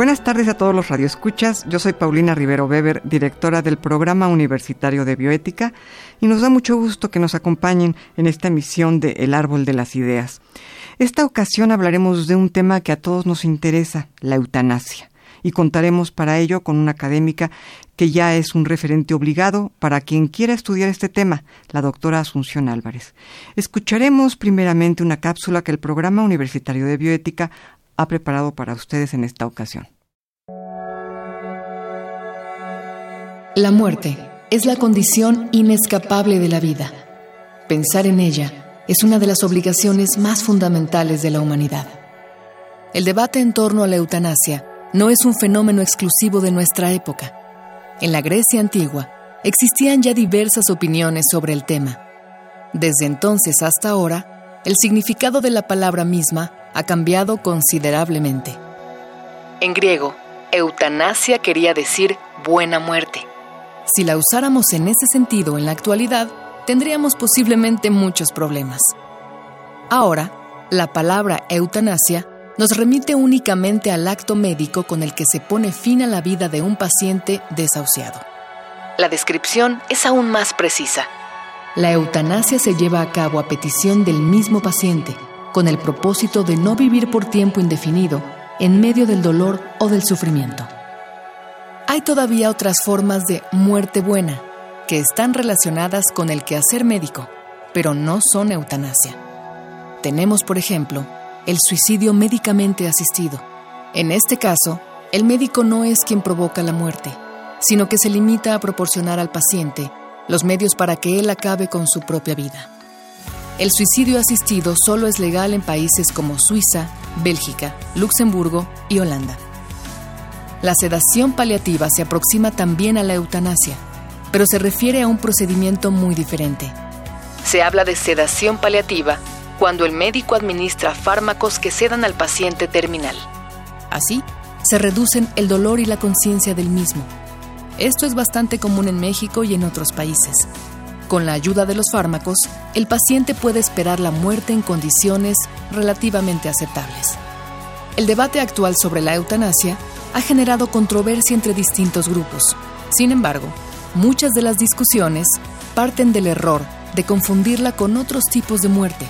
Buenas tardes a todos los radioescuchas. Yo soy Paulina Rivero Weber, directora del Programa Universitario de Bioética, y nos da mucho gusto que nos acompañen en esta emisión de El Árbol de las Ideas. Esta ocasión hablaremos de un tema que a todos nos interesa, la eutanasia, y contaremos para ello con una académica que ya es un referente obligado para quien quiera estudiar este tema, la doctora Asunción Álvarez. Escucharemos primeramente una cápsula que el Programa Universitario de Bioética ha preparado para ustedes en esta ocasión. La muerte es la condición inescapable de la vida. Pensar en ella es una de las obligaciones más fundamentales de la humanidad. El debate en torno a la eutanasia no es un fenómeno exclusivo de nuestra época. En la Grecia antigua existían ya diversas opiniones sobre el tema. Desde entonces hasta ahora, el significado de la palabra misma ha cambiado considerablemente. En griego, eutanasia quería decir buena muerte. Si la usáramos en ese sentido en la actualidad, tendríamos posiblemente muchos problemas. Ahora, la palabra eutanasia nos remite únicamente al acto médico con el que se pone fin a la vida de un paciente desahuciado. La descripción es aún más precisa. La eutanasia se lleva a cabo a petición del mismo paciente con el propósito de no vivir por tiempo indefinido en medio del dolor o del sufrimiento. Hay todavía otras formas de muerte buena que están relacionadas con el quehacer médico, pero no son eutanasia. Tenemos, por ejemplo, el suicidio médicamente asistido. En este caso, el médico no es quien provoca la muerte, sino que se limita a proporcionar al paciente los medios para que él acabe con su propia vida. El suicidio asistido solo es legal en países como Suiza, Bélgica, Luxemburgo y Holanda. La sedación paliativa se aproxima también a la eutanasia, pero se refiere a un procedimiento muy diferente. Se habla de sedación paliativa cuando el médico administra fármacos que sedan al paciente terminal. Así, se reducen el dolor y la conciencia del mismo. Esto es bastante común en México y en otros países. Con la ayuda de los fármacos, el paciente puede esperar la muerte en condiciones relativamente aceptables. El debate actual sobre la eutanasia ha generado controversia entre distintos grupos. Sin embargo, muchas de las discusiones parten del error de confundirla con otros tipos de muerte.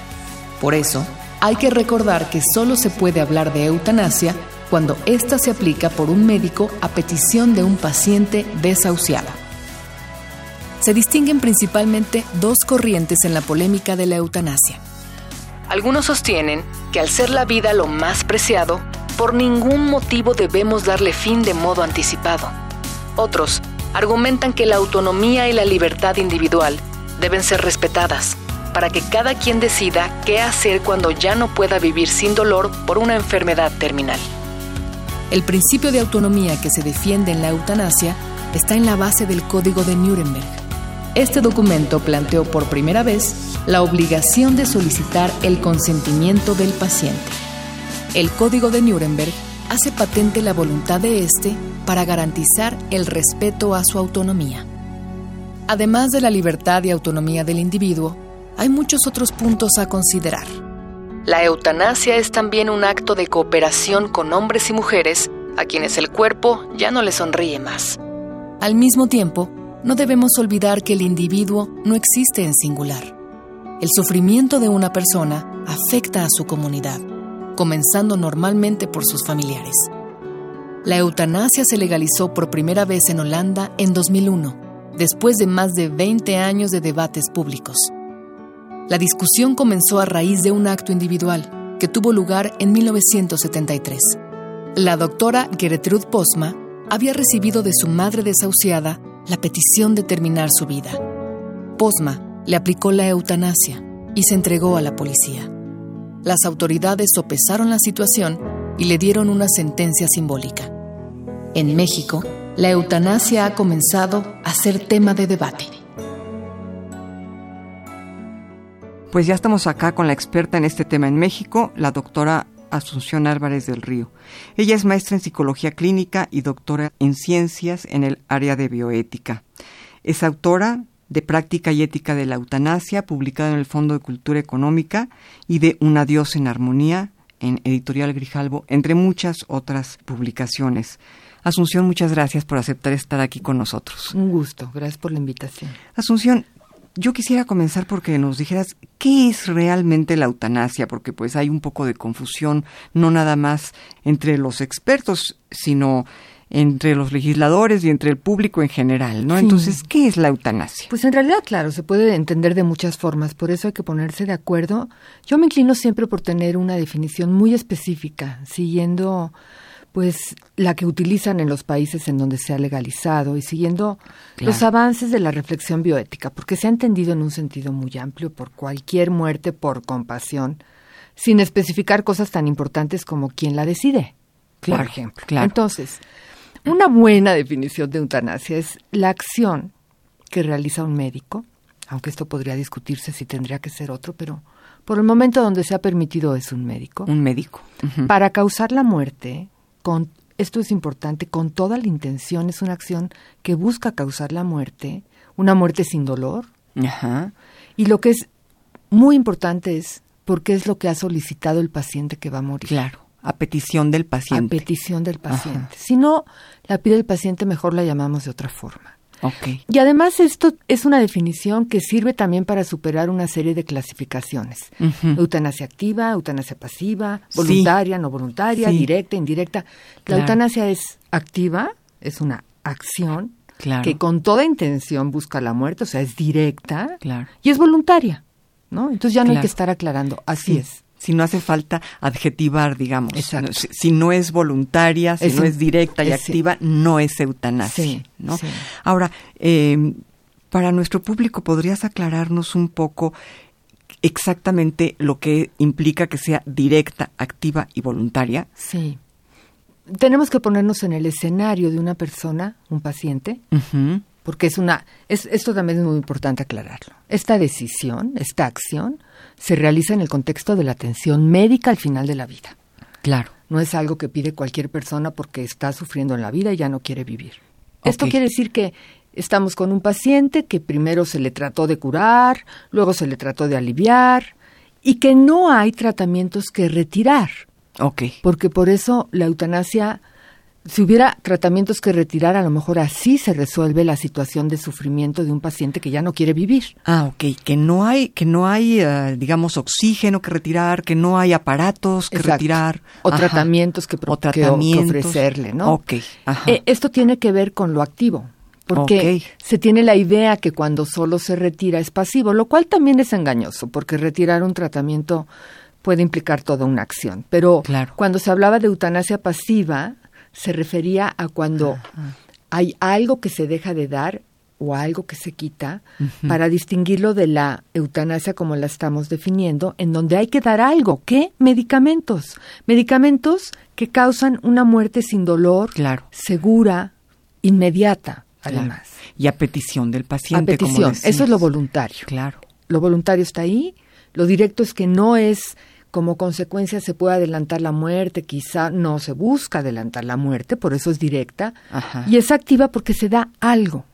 Por eso, hay que recordar que solo se puede hablar de eutanasia cuando ésta se aplica por un médico a petición de un paciente desahuciado se distinguen principalmente dos corrientes en la polémica de la eutanasia. Algunos sostienen que al ser la vida lo más preciado, por ningún motivo debemos darle fin de modo anticipado. Otros argumentan que la autonomía y la libertad individual deben ser respetadas para que cada quien decida qué hacer cuando ya no pueda vivir sin dolor por una enfermedad terminal. El principio de autonomía que se defiende en la eutanasia está en la base del Código de Nuremberg este documento planteó por primera vez la obligación de solicitar el consentimiento del paciente. El Código de Nuremberg hace patente la voluntad de éste para garantizar el respeto a su autonomía. Además de la libertad y autonomía del individuo, hay muchos otros puntos a considerar. La eutanasia es también un acto de cooperación con hombres y mujeres a quienes el cuerpo ya no les sonríe más. Al mismo tiempo, no debemos olvidar que el individuo no existe en singular. El sufrimiento de una persona afecta a su comunidad, comenzando normalmente por sus familiares. La eutanasia se legalizó por primera vez en Holanda en 2001, después de más de 20 años de debates públicos. La discusión comenzó a raíz de un acto individual que tuvo lugar en 1973. La doctora Gertrude Posma había recibido de su madre desahuciada la petición de terminar su vida. Posma le aplicó la eutanasia y se entregó a la policía. Las autoridades sopesaron la situación y le dieron una sentencia simbólica. En México, la eutanasia ha comenzado a ser tema de debate. Pues ya estamos acá con la experta en este tema en México, la doctora Asunción Álvarez del Río. Ella es maestra en psicología clínica y doctora en ciencias en el área de bioética. Es autora de Práctica y Ética de la Eutanasia, publicada en el Fondo de Cultura Económica, y de Un Adiós en Armonía, en Editorial Grijalbo, entre muchas otras publicaciones. Asunción, muchas gracias por aceptar estar aquí con nosotros. Un gusto, gracias por la invitación. Asunción, yo quisiera comenzar porque nos dijeras qué es realmente la eutanasia, porque pues hay un poco de confusión, no nada más entre los expertos, sino entre los legisladores y entre el público en general, ¿no? Entonces, ¿qué es la eutanasia? Pues en realidad, claro, se puede entender de muchas formas, por eso hay que ponerse de acuerdo. Yo me inclino siempre por tener una definición muy específica, siguiendo pues la que utilizan en los países en donde se ha legalizado y siguiendo los avances de la reflexión bioética, porque se ha entendido en un sentido muy amplio por cualquier muerte por compasión, sin especificar cosas tan importantes como quién la decide, por ejemplo. Entonces, una buena definición de eutanasia es la acción que realiza un médico, aunque esto podría discutirse si tendría que ser otro, pero por el momento donde se ha permitido es un médico. Un médico. Para causar la muerte con esto es importante, con toda la intención, es una acción que busca causar la muerte, una muerte sin dolor. Ajá. Y lo que es muy importante es porque es lo que ha solicitado el paciente que va a morir. Claro, a petición del paciente. A petición del paciente. Si no la pide el paciente, mejor la llamamos de otra forma. Y además esto es una definición que sirve también para superar una serie de clasificaciones. Eutanasia activa, eutanasia pasiva, voluntaria, no voluntaria, directa, indirecta. La eutanasia es activa, es una acción que con toda intención busca la muerte, o sea, es directa y es voluntaria. ¿no? Entonces ya no hay que estar aclarando, así es si no hace falta adjetivar, digamos. Si, no es voluntaria, si no es directa y activa, no es eutanasia. ¿no? Ahora, eh, para nuestro público, ¿podrías aclararnos un poco exactamente lo que implica que sea directa, activa y voluntaria? Sí. Tenemos que ponernos en el escenario de una persona, un paciente, porque es una, es, esto también es muy importante aclararlo. Esta decisión, esta acción, se realiza en el contexto de la atención médica al final de la vida. Claro. No es algo que pide cualquier persona porque está sufriendo en la vida y ya no quiere vivir. Esto quiere decir que estamos con un paciente que primero se le trató de curar, luego se le trató de aliviar y que no hay tratamientos que retirar. Ok. Porque por eso la eutanasia si hubiera tratamientos que retirar, a lo mejor así se resuelve la situación de sufrimiento de un paciente que ya no quiere vivir. Ah, ok, que no hay, que no hay, eh, digamos, oxígeno que retirar, que no hay aparatos que retirar. O tratamientos que, ofrecerle, ¿no? Ok, eh, esto tiene que ver con lo activo, porque se tiene la idea que cuando solo se retira es pasivo, lo cual también es engañoso, porque retirar un tratamiento puede implicar toda una acción. Pero cuando se hablaba de eutanasia pasiva, se refería a cuando hay algo que se deja de dar o algo que se quita para distinguirlo de la eutanasia como la estamos definiendo, en donde hay que dar algo. ¿Qué? Medicamentos. Medicamentos que causan una muerte sin dolor, claro. segura, inmediata, además. Y a petición del paciente. A petición. Eso es lo voluntario. Claro. Lo voluntario está ahí. Lo directo es que no es como consecuencia se puede adelantar la muerte, quizá no se busca adelantar la muerte, por eso es directa, y es activa porque se da algo.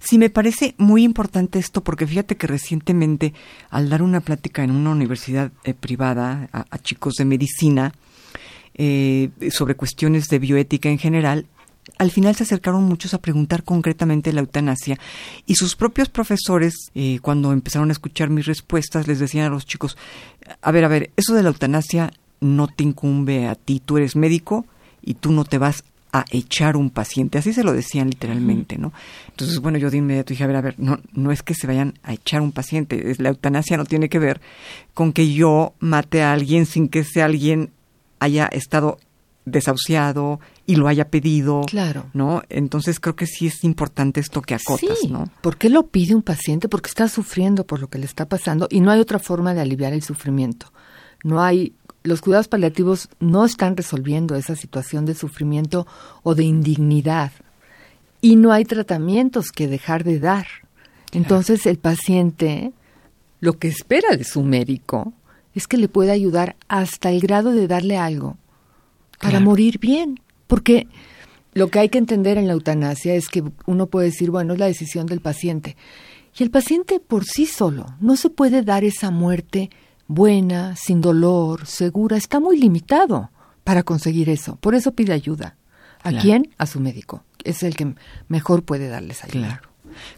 Sí, me parece muy importante esto porque fíjate que recientemente al dar una plática en una universidad eh, privada a, chicos de medicina eh, sobre cuestiones de bioética en general, al final se acercaron muchos a preguntar concretamente la eutanasia y sus propios profesores, eh, cuando empezaron a escuchar mis respuestas, les decían a los chicos, a ver, a ver, eso de la eutanasia no te incumbe a ti, tú eres médico y tú no te vas a echar un paciente, así se lo decían literalmente, ¿no? Entonces, bueno, yo de inmediato dije, a ver, a ver, no, no es que se vayan a echar un paciente, la eutanasia no tiene que ver con que yo mate a alguien sin que ese alguien haya estado desahuciado y lo haya pedido. Claro. ¿No? Entonces creo que sí es importante esto que acotas, sí. ¿no? ¿Por qué lo pide un paciente? Porque está sufriendo por lo que le está pasando y no hay otra forma de aliviar el sufrimiento. No hay los cuidados paliativos no están resolviendo esa situación de sufrimiento o de indignidad y no hay tratamientos que dejar de dar. Entonces el paciente lo que espera de su médico es que le pueda ayudar hasta el grado de darle algo para morir bien, porque lo que hay que entender en la eutanasia es que uno puede decir, bueno, es la decisión del paciente. Y el paciente por sí solo no se puede dar esa muerte buena, sin dolor, segura. Está muy limitado para conseguir eso. Por eso pide ayuda. ¿A quién? A su médico. Es el que mejor puede darles ayuda. Claro.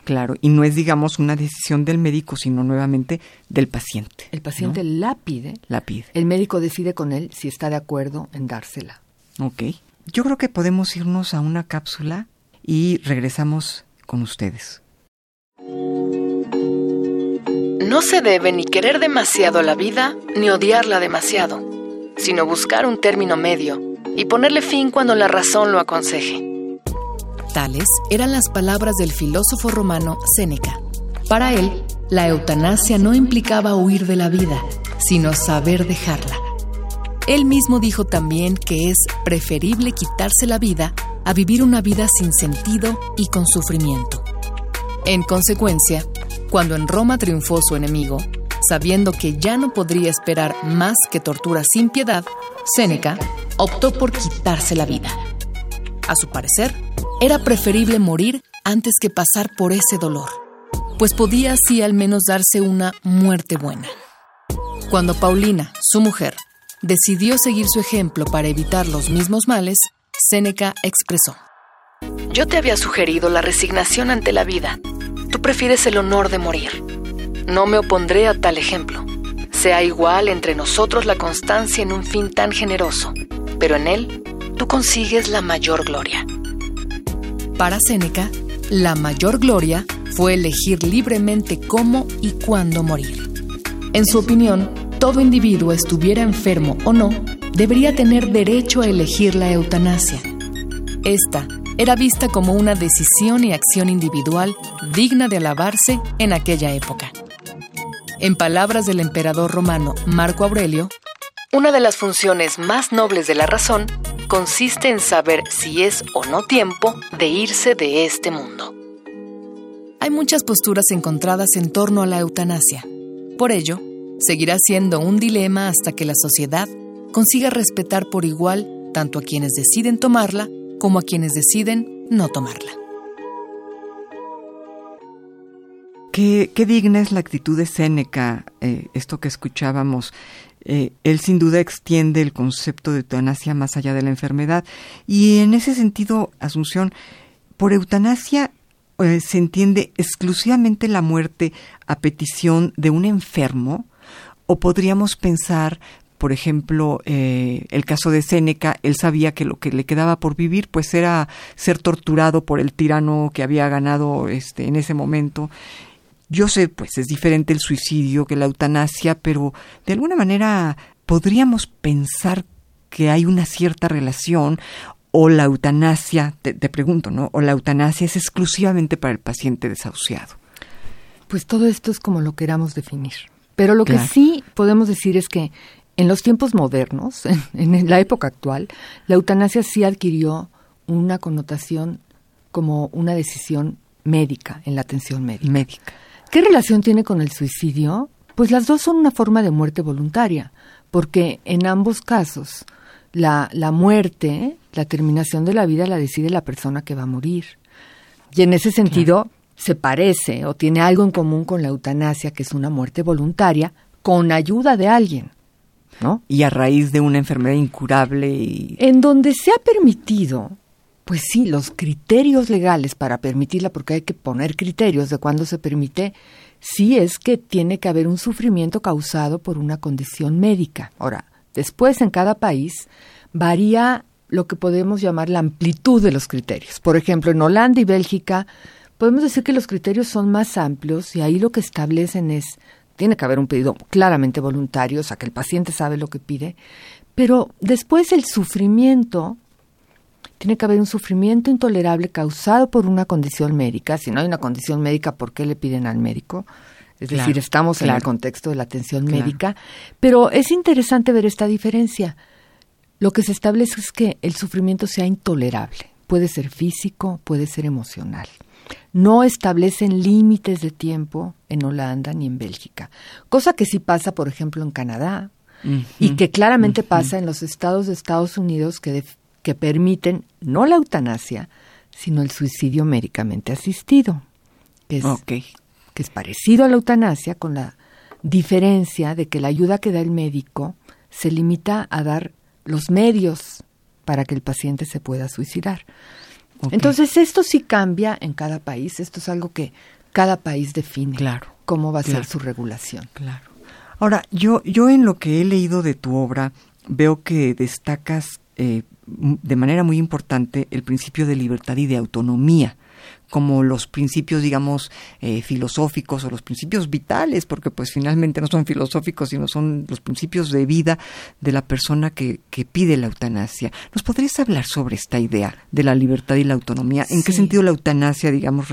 Claro, y no es, digamos, una decisión del médico, sino nuevamente del paciente. El paciente la pide. La pide. El médico decide con él si está de acuerdo en dársela. Ok. Yo creo que podemos irnos a una cápsula y regresamos con ustedes. No se debe ni querer demasiado la vida ni odiarla demasiado, sino buscar un término medio y ponerle fin cuando la razón lo aconseje. Eran las palabras del filósofo romano Séneca. Para él, la eutanasia no implicaba huir de la vida, sino saber dejarla. Él mismo dijo también que es preferible quitarse la vida a vivir una vida sin sentido y con sufrimiento. En consecuencia, cuando en Roma triunfó su enemigo, sabiendo que ya no podría esperar más que tortura sin piedad, Séneca optó por quitarse la vida. A su parecer, era preferible morir antes que pasar por ese dolor, pues podía así al menos darse una muerte buena. Cuando Paulina, su mujer, decidió seguir su ejemplo para evitar los mismos males, Séneca expresó, Yo te había sugerido la resignación ante la vida. Tú prefieres el honor de morir. No me opondré a tal ejemplo. Sea igual entre nosotros la constancia en un fin tan generoso, pero en él tú consigues la mayor gloria. Para Séneca, la mayor gloria fue elegir libremente cómo y cuándo morir. En su opinión, todo individuo, estuviera enfermo o no, debería tener derecho a elegir la eutanasia. Esta era vista como una decisión y acción individual digna de alabarse en aquella época. En palabras del emperador romano Marco Aurelio, una de las funciones más nobles de la razón consiste en saber si es o no tiempo de irse de este mundo. Hay muchas posturas encontradas en torno a la eutanasia. Por ello, seguirá siendo un dilema hasta que la sociedad consiga respetar por igual tanto a quienes deciden tomarla como a quienes deciden no tomarla. Qué, digna es la actitud de Séneca, eh, esto que escuchábamos. Eh, él sin duda extiende el concepto de eutanasia más allá de la enfermedad. Y en ese sentido, Asunción, por eutanasia eh, se entiende exclusivamente la muerte a petición de un enfermo, o podríamos pensar, por ejemplo, eh, el caso de Séneca, él sabía que lo que le quedaba por vivir, pues era ser torturado por el tirano que había ganado este, en ese momento yo sé, pues es diferente el suicidio que la eutanasia, pero de alguna manera podríamos pensar que hay una cierta relación o la eutanasia, te, pregunto, ¿no? O la eutanasia es exclusivamente para el paciente desahuciado. Pues todo esto es como lo queramos definir. Pero lo que sí podemos decir es que en los tiempos modernos, en, la época actual, la eutanasia sí adquirió una connotación como una decisión médica en la atención médica. médica. ¿Qué relación tiene con el suicidio? Pues las dos son una forma de muerte voluntaria, porque en ambos casos la, la muerte, la terminación de la vida la decide la persona que va a morir. Y en ese sentido se parece o tiene algo en común con la eutanasia, que es una muerte voluntaria con ayuda de alguien. ¿No? Y a raíz de una enfermedad incurable. Y... En donde se ha permitido pues sí, los criterios legales para permitirla, porque hay que poner criterios de cuándo se permite, sí es que tiene que haber un sufrimiento causado por una condición médica. Ahora, después en cada país varía lo que podemos llamar la amplitud de los criterios. Por ejemplo, en Holanda y Bélgica podemos decir que los criterios son más amplios y ahí lo que establecen es, tiene que haber un pedido claramente voluntario, o sea, que el paciente sabe lo que pide, pero después el sufrimiento tiene que haber un sufrimiento intolerable causado por una condición médica. Si no hay una condición médica, ¿por qué le piden al médico? Es decir, estamos en el contexto de la atención médica, pero es interesante ver esta diferencia. Lo que se establece es que el sufrimiento sea intolerable. Puede ser físico, puede ser emocional. No establecen límites de tiempo en Holanda ni en Bélgica, cosa que sí pasa, por ejemplo, en Canadá y que claramente pasa en los estados de Estados Unidos que, que permiten no la eutanasia, sino el suicidio médicamente asistido, que es, que es parecido a la eutanasia con la diferencia de que la ayuda que da el médico se limita a dar los medios para que el paciente se pueda suicidar. Entonces, esto sí cambia en cada país, esto es algo que cada país define claro, cómo va a ser su regulación. Claro. Ahora, yo, yo en lo que he leído de tu obra veo que destacas eh, de manera muy importante el principio de libertad y de autonomía como los principios, digamos, eh, filosóficos o los principios vitales, porque pues finalmente no son filosóficos, sino son los principios de vida de la persona que, que pide la eutanasia. ¿Nos podrías hablar sobre esta idea de la libertad y la autonomía? ¿En qué sentido la eutanasia, digamos,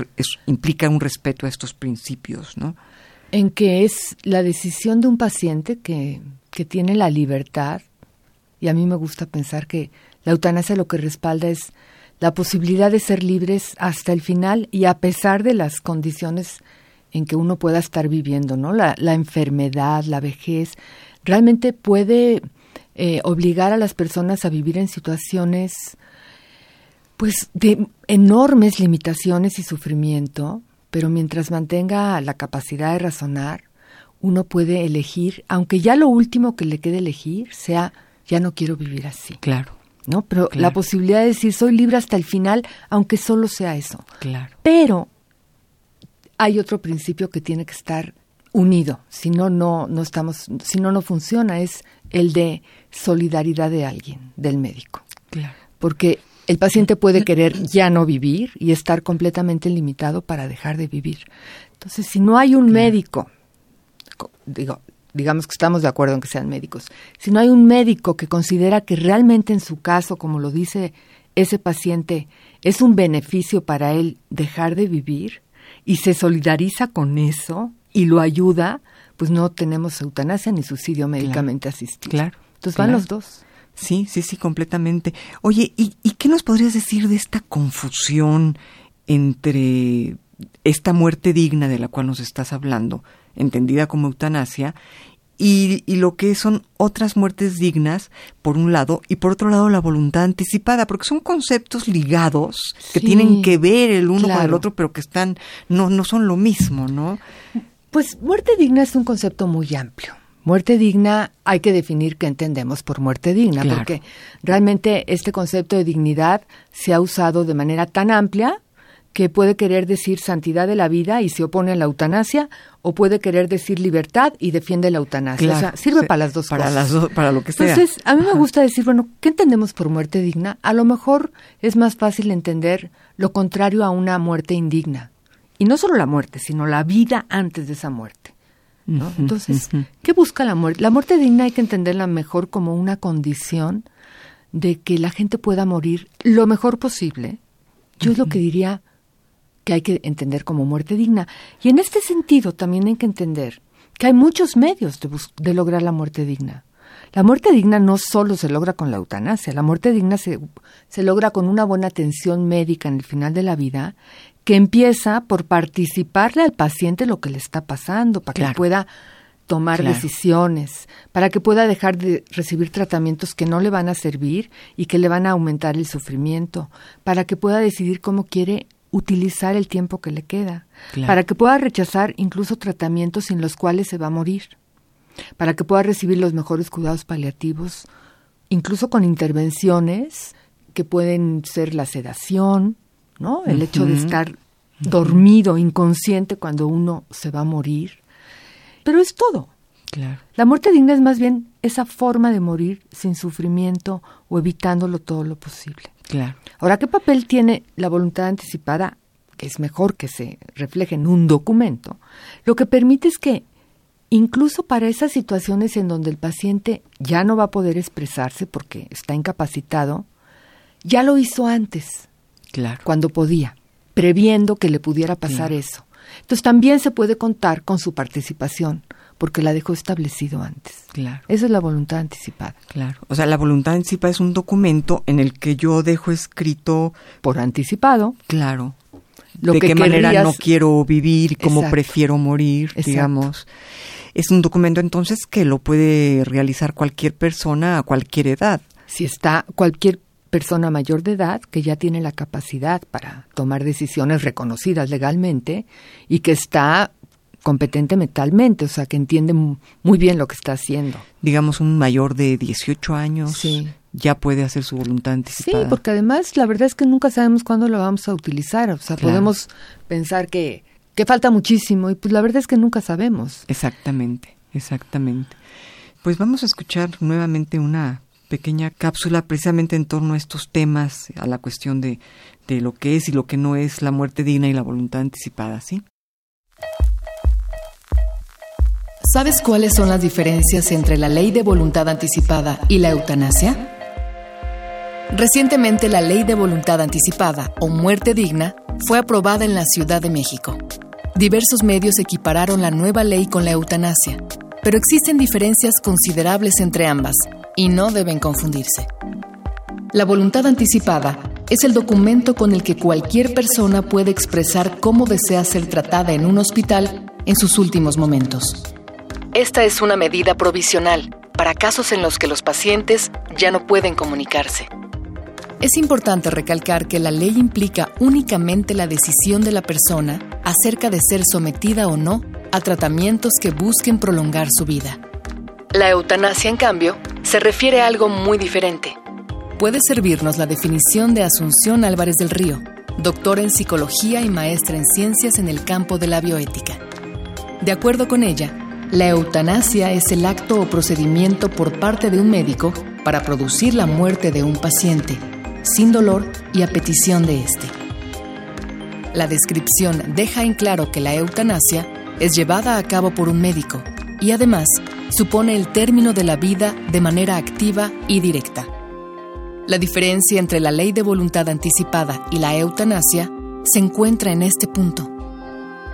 implica un respeto a estos principios, no? En que es la decisión de un paciente que, que tiene la libertad, y a mí me gusta pensar que la eutanasia lo que respalda es la posibilidad de ser libres hasta el final y a pesar de las condiciones en que uno pueda estar viviendo, ¿no? La, enfermedad, la vejez, realmente puede eh, obligar a las personas a vivir en situaciones pues de enormes limitaciones y sufrimiento, pero mientras mantenga la capacidad de razonar, uno puede elegir, aunque ya lo último que le quede elegir sea ya no quiero vivir así. Claro. ¿No? Pero la posibilidad de decir soy libre hasta el final, aunque solo sea eso. Claro. Pero hay otro principio que tiene que estar unido, si no no no estamos si no no funciona es el de solidaridad de alguien, del médico. Claro. Porque el paciente puede querer ya no vivir y estar completamente limitado para dejar de vivir. Entonces, si no hay un médico, digo, digamos que estamos de acuerdo en que sean médicos, si no hay un médico que considera que realmente en su caso, como lo dice ese paciente, es un beneficio para él dejar de vivir y se solidariza con eso y lo ayuda, pues no tenemos eutanasia ni suicidio médicamente asistido. Claro. Entonces van los dos. Sí, sí, sí, completamente. Oye, ¿y, ¿y qué nos podrías decir de esta confusión entre esta muerte digna de la cual nos estás hablando entendida como eutanasia, y, lo que son otras muertes dignas, por un lado, y por otro lado la voluntad anticipada, porque son conceptos ligados que tienen que ver el uno con el otro, pero que están, no, no son lo mismo, ¿no? Pues muerte digna es un concepto muy amplio. Muerte digna hay que definir qué entendemos por muerte digna, porque realmente este concepto de dignidad se ha usado de manera tan amplia que puede querer decir santidad de la vida y se opone a la eutanasia, o puede querer decir libertad y defiende la eutanasia. o sea, sirve para las dos para cosas. Las para lo que sea. Entonces, a mí me gusta decir, bueno, ¿qué entendemos por muerte digna? A lo mejor es más fácil entender lo contrario a una muerte indigna. Y no solo la muerte, sino la vida antes de esa muerte. ¿no? Entonces, ¿qué busca la muerte? La muerte digna hay que entenderla mejor como una condición de que la gente pueda morir lo mejor posible. Yo es lo que diría, que hay que entender como muerte digna. Y en este sentido también hay que entender que hay muchos medios de, lograr la muerte digna. La muerte digna no solo se logra con la eutanasia, la muerte digna se, se logra con una buena atención médica en el final de la vida, que empieza por participarle al paciente lo que le está pasando, para que pueda tomar decisiones, para que pueda dejar de recibir tratamientos que no le van a servir y que le van a aumentar el sufrimiento, para que pueda decidir cómo quiere utilizar el tiempo que le queda, para que pueda rechazar incluso tratamientos sin los cuales se va a morir, para que pueda recibir los mejores cuidados paliativos, incluso con intervenciones que pueden ser la sedación, ¿no? El hecho de estar dormido, inconsciente cuando uno se va a morir. Pero es todo. La muerte digna es más bien esa forma de morir sin sufrimiento o evitándolo todo lo posible. Claro. Ahora, ¿qué papel tiene la voluntad anticipada? Que es mejor que se refleje en un documento. Lo que permite es que incluso para esas situaciones en donde el paciente ya no va a poder expresarse porque está incapacitado, ya lo hizo antes. Claro. Cuando podía, previendo que le pudiera pasar eso. Entonces también se puede contar con su participación porque la dejó establecido antes. Claro. Esa es la voluntad anticipada. Claro. O sea, la voluntad anticipada es un documento en el que yo dejo escrito por anticipado. Claro. de qué manera no quiero vivir, cómo prefiero morir, digamos. Es un documento entonces que lo puede realizar cualquier persona a cualquier edad. Si está cualquier persona mayor de edad que ya tiene la capacidad para tomar decisiones reconocidas legalmente y que está competente mentalmente, o sea, que entiende muy bien lo que está haciendo. Digamos, un mayor de 18 años ya puede hacer su voluntad anticipada. Sí, porque además la verdad es que nunca sabemos cuándo lo vamos a utilizar, o sea, podemos pensar que, que falta muchísimo y pues la verdad es que nunca sabemos. Exactamente, exactamente. Pues vamos a escuchar nuevamente una pequeña cápsula precisamente en torno a estos temas, a la cuestión de, de lo que es y lo que no es la muerte digna y la voluntad anticipada, ¿sí? ¿Sabes cuáles son las diferencias entre la ley de voluntad anticipada y la eutanasia? Recientemente la ley de voluntad anticipada o muerte digna fue aprobada en la Ciudad de México. Diversos medios equipararon la nueva ley con la eutanasia, pero existen diferencias considerables entre ambas y no deben confundirse. La voluntad anticipada es el documento con el que cualquier persona puede expresar cómo desea ser tratada en un hospital en sus últimos momentos. Esta es una medida provisional para casos en los que los pacientes ya no pueden comunicarse. Es importante recalcar que la ley implica únicamente la decisión de la persona acerca de ser sometida o no a tratamientos que busquen prolongar su vida. La eutanasia, en cambio, se refiere a algo muy diferente. Puede servirnos la definición de Asunción Álvarez del Río, doctora en psicología y maestra en ciencias en el campo de la bioética. De acuerdo con ella, la eutanasia es el acto o procedimiento por parte de un médico para producir la muerte de un paciente, sin dolor y a petición de éste. La descripción deja en claro que la eutanasia es llevada a cabo por un médico y además supone el término de la vida de manera activa y directa. La diferencia entre la ley de voluntad anticipada y la eutanasia se encuentra en este punto.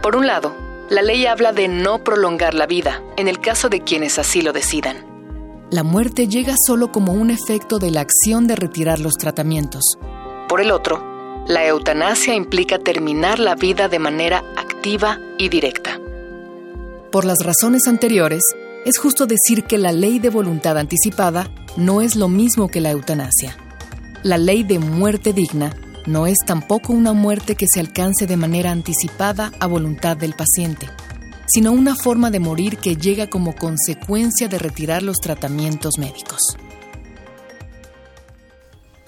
Por un lado, la ley habla de no prolongar la vida, en el caso de quienes así lo decidan. La muerte llega solo como un efecto de la acción de retirar los tratamientos. Por el otro, la eutanasia implica terminar la vida de manera activa y directa. Por las razones anteriores, es justo decir que la ley de voluntad anticipada no es lo mismo que la eutanasia. La ley de muerte digna no es tampoco una muerte que se alcance de manera anticipada a voluntad del paciente, sino una forma de morir que llega como consecuencia de retirar los tratamientos médicos.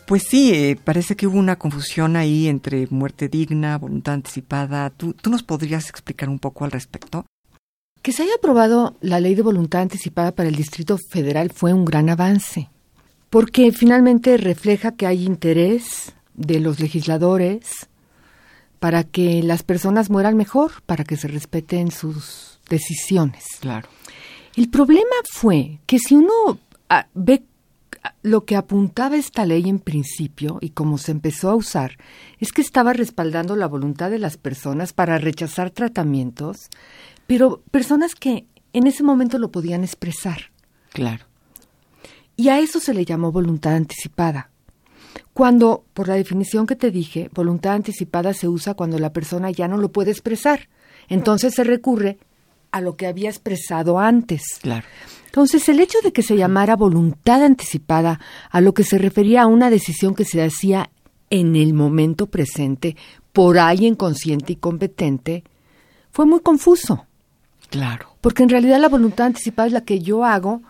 Pues sí, eh, parece que hubo una confusión ahí entre muerte digna, voluntad anticipada. ¿Tú, ¿Tú nos podrías explicar un poco al respecto? Que se haya aprobado la ley de voluntad anticipada para el Distrito Federal fue un gran avance, porque finalmente refleja que hay interés de los legisladores para que las personas mueran mejor, para que se respeten sus decisiones. Claro. El problema fue que si uno ah, ve ah, lo que apuntaba esta ley en principio y cómo se empezó a usar, es que estaba respaldando la voluntad de las personas para rechazar tratamientos, pero personas que en ese momento lo podían expresar. Claro. Y a eso se le llamó voluntad anticipada. Cuando, por la definición que te dije, voluntad anticipada se usa cuando la persona ya no lo puede expresar. Entonces se recurre a lo que había expresado antes. Claro. Entonces, el hecho de que se llamara voluntad anticipada a lo que se refería a una decisión que se hacía en el momento presente por alguien consciente y competente, fue muy confuso. Claro. Porque en realidad la voluntad anticipada es la que yo hago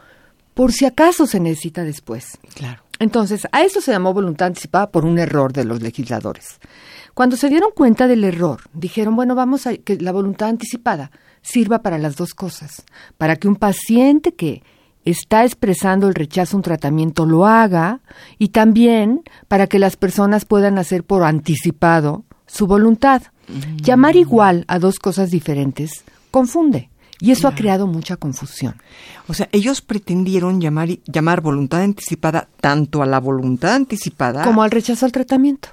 por si acaso se necesita después. Claro. Entonces, a eso se llamó voluntad anticipada por un error de los legisladores. Cuando se dieron cuenta del error, dijeron, bueno, vamos a que la voluntad anticipada sirva para las dos cosas, para que un paciente que está expresando el rechazo a un tratamiento lo haga y también para que las personas puedan hacer por anticipado su voluntad. Mm. Llamar igual a dos cosas diferentes confunde. Y eso ha creado mucha confusión. O sea, ellos pretendieron llamar, llamar voluntad anticipada tanto a la voluntad anticipada como al rechazo al tratamiento.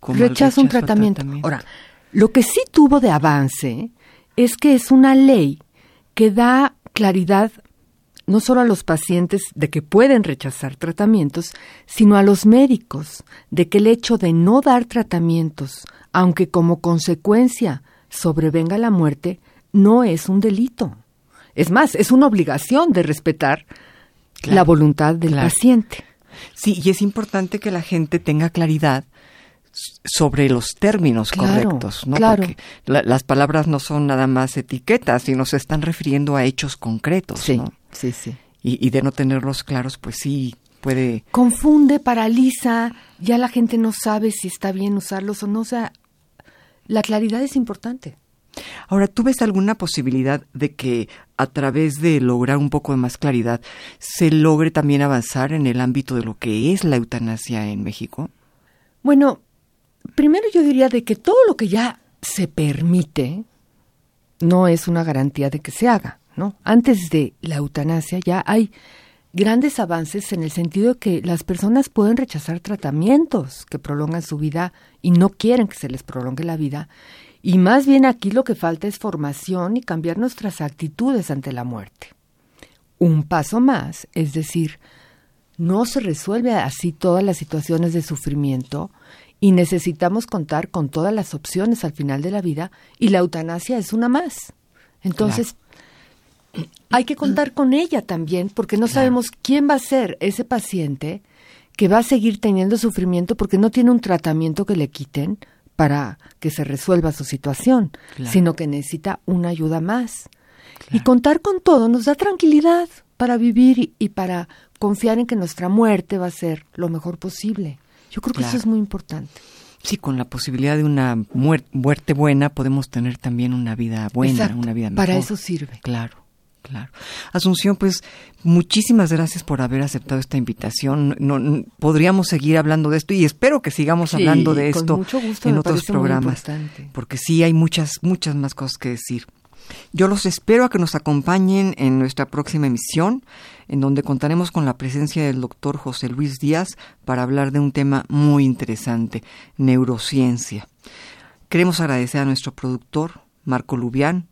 Como rechazo, un tratamiento. Ahora, lo que sí tuvo de avance es que es una ley que da claridad no solo a los pacientes de que pueden rechazar tratamientos, sino a los médicos de que el hecho de no dar tratamientos, aunque como consecuencia sobrevenga la muerte, no es un delito. Es más, es una obligación de respetar la voluntad del paciente. Sí, y es importante que la gente tenga claridad sobre los términos correctos, ¿no? Porque las palabras no son nada más etiquetas, sino se están refiriendo a hechos concretos, sí, ¿no? Sí, sí. Y, y, de no tenerlos claros, pues sí puede... Confunde, paraliza, ya la gente no sabe si está bien usarlos o no, o sea, la claridad es importante. Ahora, ¿tú ves alguna posibilidad de que a través de lograr un poco de más claridad se logre también avanzar en el ámbito de lo que es la eutanasia en México? Bueno, primero yo diría de que todo lo que ya se permite no es una garantía de que se haga, ¿no? Antes de la eutanasia ya hay grandes avances en el sentido de que las personas pueden rechazar tratamientos que prolongan su vida y no quieren que se les prolongue la vida. Y más bien aquí lo que falta es formación y cambiar nuestras actitudes ante la muerte. Un paso más, es decir, no se resuelve así todas las situaciones de sufrimiento y necesitamos contar con todas las opciones al final de la vida y la eutanasia es una más. Entonces, hay que contar con ella también porque no sabemos quién va a ser ese paciente que va a seguir teniendo sufrimiento porque no tiene un tratamiento que le quiten para que se resuelva su situación, sino que necesita una ayuda más. Y contar con todo nos da tranquilidad para vivir y, para confiar en que nuestra muerte va a ser lo mejor posible. Yo creo que eso es muy importante. Sí, con la posibilidad de una muerte buena podemos tener también una vida buena, una vida mejor. Para eso sirve. Claro. Claro. Asunción, pues muchísimas gracias por haber aceptado esta invitación. No, podríamos seguir hablando de esto y espero que sigamos hablando de esto en otros programas, porque sí hay muchas, muchas más cosas que decir. Yo los espero a que nos acompañen en nuestra próxima emisión, en donde contaremos con la presencia del doctor José Luis Díaz para hablar de un tema muy interesante, neurociencia. Queremos agradecer a nuestro productor, Marco Lubián,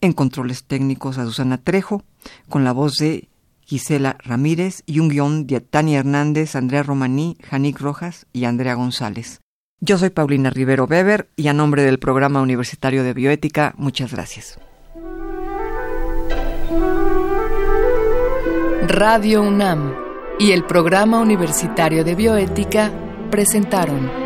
en controles técnicos a Susana Trejo, con la voz de Gisela Ramírez y un guion de Tania Hernández, Andrea Romaní, Janik Rojas y Andrea González. Yo soy Paulina Rivero Weber y a nombre del Programa Universitario de Bioética, muchas gracias. Radio UNAM y el Programa Universitario de Bioética presentaron